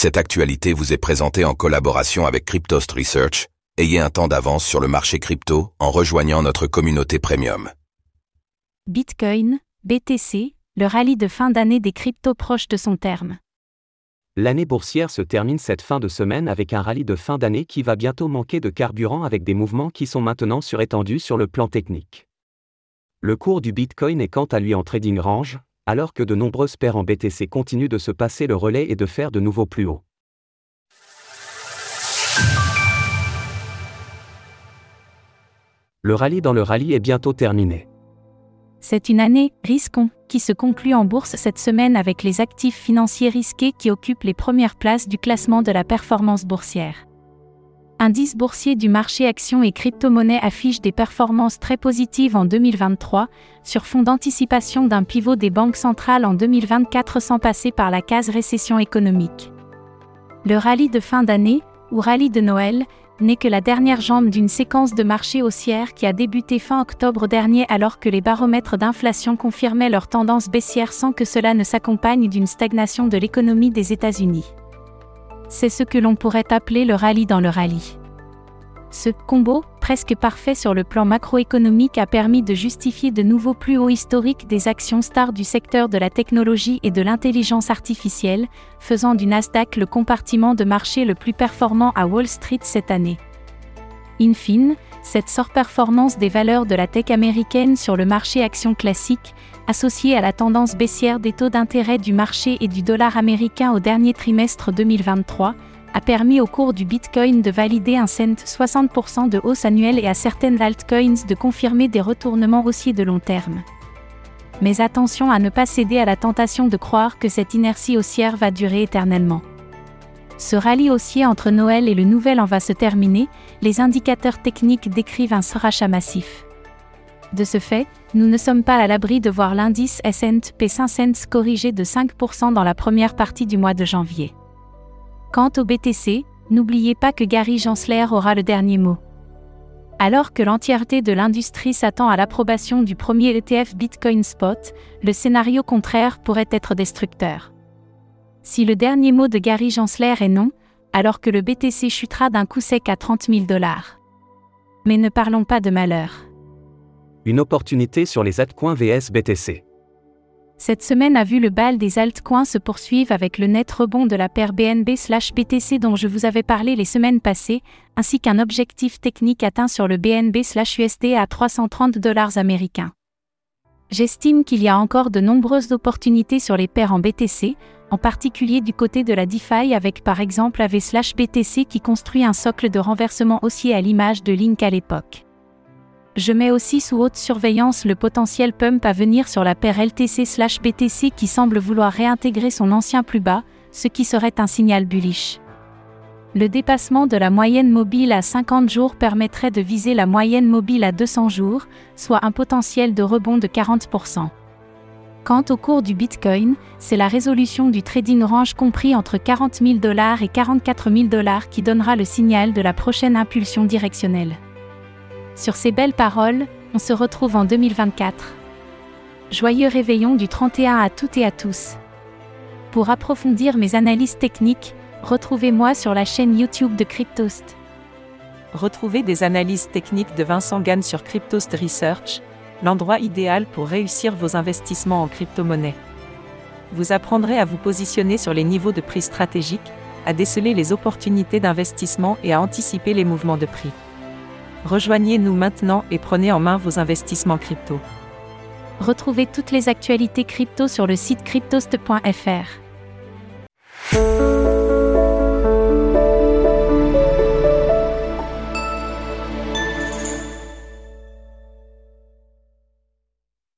Cette actualité vous est présentée en collaboration avec Cryptost Research. Ayez un temps d'avance sur le marché crypto en rejoignant notre communauté premium. Bitcoin, BTC, le rallye de fin d'année des cryptos proche de son terme. L'année boursière se termine cette fin de semaine avec un rallye de fin d'année qui va bientôt manquer de carburant avec des mouvements qui sont maintenant surétendus sur le plan technique. Le cours du Bitcoin est quant à lui en trading range, alors que de nombreuses paires en BTC continuent de se passer le relais et de faire de nouveaux plus hauts. Le rallye dans le rallye est bientôt terminé. C'est une année risquons qui se conclut en bourse cette semaine avec les actifs financiers risqués qui occupent les premières places du classement de la performance boursière. Indice boursier du marché actions et crypto-monnaies affiche des performances très positives en 2023, sur fond d'anticipation d'un pivot des banques centrales en 2024 sans passer par la case récession économique. Le rallye de fin d'année, ou rallye de Noël, n'est que la dernière jambe d'une séquence de marché haussière qui a débuté fin octobre dernier alors que les baromètres d'inflation confirmaient leur tendance baissière sans que cela ne s'accompagne d'une stagnation de l'économie des États-Unis. C'est ce que l'on pourrait appeler le rallye dans le rallye. Ce combo, presque parfait sur le plan macroéconomique, a permis de justifier de nouveaux plus hauts historiques des actions stars du secteur de la technologie et de l'intelligence artificielle, faisant du Nasdaq le compartiment de marché le plus performant à Wall Street cette année. In fine, cette surperformance des valeurs de la tech américaine sur le marché action classique, associée à la tendance baissière des taux d'intérêt du marché et du dollar américain au dernier trimestre 2023, a permis au cours du Bitcoin de valider un cent 60% de hausse annuelle et à certaines altcoins de confirmer des retournements haussiers de long terme. Mais attention à ne pas céder à la tentation de croire que cette inertie haussière va durer éternellement. Ce rallye haussier entre Noël et le Nouvel An va se terminer, les indicateurs techniques décrivent un rachat massif. De ce fait, nous ne sommes pas à l'abri de voir l'indice S&P 500 corriger de 5% dans la première partie du mois de janvier. Quant au BTC, n'oubliez pas que Gary Gensler aura le dernier mot. Alors que l'entièreté de l'industrie s'attend à l'approbation du premier ETF Bitcoin Spot, le scénario contraire pourrait être destructeur. Si le dernier mot de Gary Gensler est non, alors que le BTC chutera d'un coup sec à 30 000 dollars. Mais ne parlons pas de malheur. Une opportunité sur les altcoins VS BTC. Cette semaine a vu le bal des altcoins se poursuivre avec le net rebond de la paire BNB/BTC dont je vous avais parlé les semaines passées, ainsi qu'un objectif technique atteint sur le BNB/USD à 330 dollars américains. J'estime qu'il y a encore de nombreuses opportunités sur les paires en BTC, en particulier du côté de la DeFi avec par exemple AV/BTC qui construit un socle de renversement haussier à l'image de Link à l'époque. Je mets aussi sous haute surveillance le potentiel pump à venir sur la paire LTC/BTC qui semble vouloir réintégrer son ancien plus bas, ce qui serait un signal bullish. Le dépassement de la moyenne mobile à 50 jours permettrait de viser la moyenne mobile à 200 jours, soit un potentiel de rebond de 40%. Quant au cours du Bitcoin, c'est la résolution du trading range compris entre 40 000 dollars et 44 000 dollars qui donnera le signal de la prochaine impulsion directionnelle. Sur ces belles paroles, on se retrouve en 2024. Joyeux réveillon du 31 à toutes et à tous. Pour approfondir mes analyses techniques, retrouvez-moi sur la chaîne YouTube de Cryptost. Retrouvez des analyses techniques de Vincent Gann sur Cryptost Research, l'endroit idéal pour réussir vos investissements en crypto-monnaie. Vous apprendrez à vous positionner sur les niveaux de prix stratégiques, à déceler les opportunités d'investissement et à anticiper les mouvements de prix. Rejoignez-nous maintenant et prenez en main vos investissements crypto. Retrouvez toutes les actualités crypto sur le site cryptost.fr.